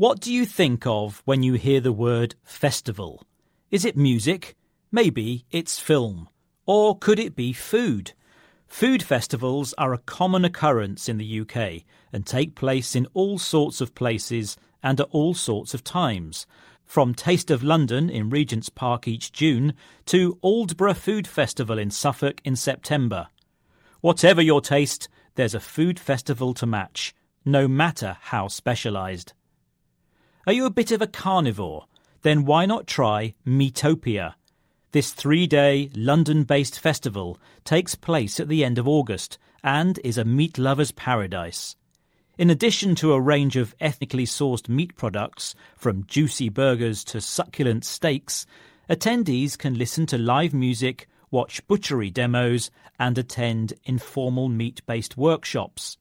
What do you think of when you hear the word festival? Is it music? Maybe it's film. Or could it be food? Food festivals are a common occurrence in the UK and take place in all sorts of places and at all sorts of times. From Taste of London in Regent's Park each June to Aldeburgh Food Festival in Suffolk in September. Whatever your taste, there's a food festival to match, no matter how specialised. Are you a bit of a carnivore? Then why not try Meatopia? This three day London based festival takes place at the end of August and is a meat lover's paradise. In addition to a range of ethnically sourced meat products, from juicy burgers to succulent steaks, attendees can listen to live music, watch butchery demos, and attend informal meat based workshops.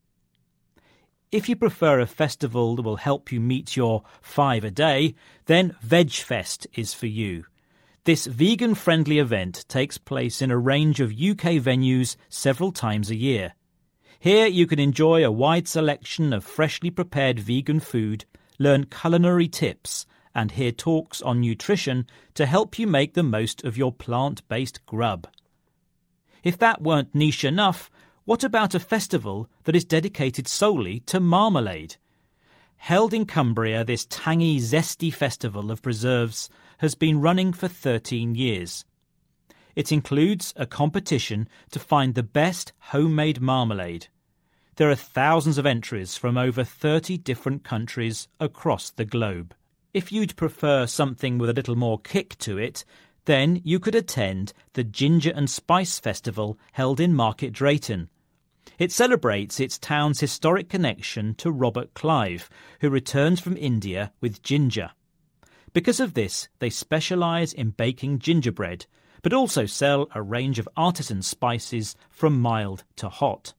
If you prefer a festival that will help you meet your five a day, then VegFest is for you. This vegan friendly event takes place in a range of UK venues several times a year. Here you can enjoy a wide selection of freshly prepared vegan food, learn culinary tips, and hear talks on nutrition to help you make the most of your plant based grub. If that weren't niche enough, what about a festival that is dedicated solely to marmalade? Held in Cumbria, this tangy, zesty festival of preserves has been running for 13 years. It includes a competition to find the best homemade marmalade. There are thousands of entries from over 30 different countries across the globe. If you'd prefer something with a little more kick to it, then you could attend the Ginger and Spice Festival held in Market Drayton. It celebrates its town's historic connection to Robert Clive, who returns from India with ginger. Because of this, they specialise in baking gingerbread, but also sell a range of artisan spices from mild to hot.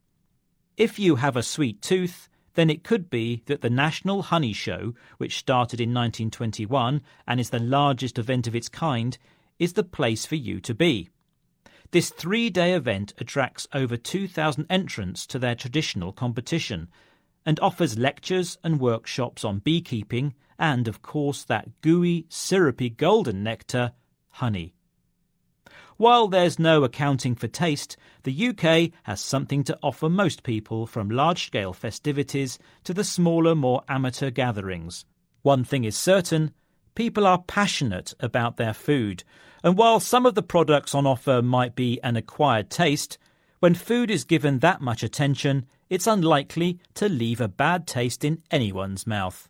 If you have a sweet tooth, then it could be that the National Honey Show, which started in 1921 and is the largest event of its kind, is the place for you to be. This three day event attracts over 2,000 entrants to their traditional competition and offers lectures and workshops on beekeeping and, of course, that gooey, syrupy golden nectar, honey. While there's no accounting for taste, the UK has something to offer most people from large scale festivities to the smaller, more amateur gatherings. One thing is certain people are passionate about their food, and while some of the products on offer might be an acquired taste, when food is given that much attention, it's unlikely to leave a bad taste in anyone's mouth.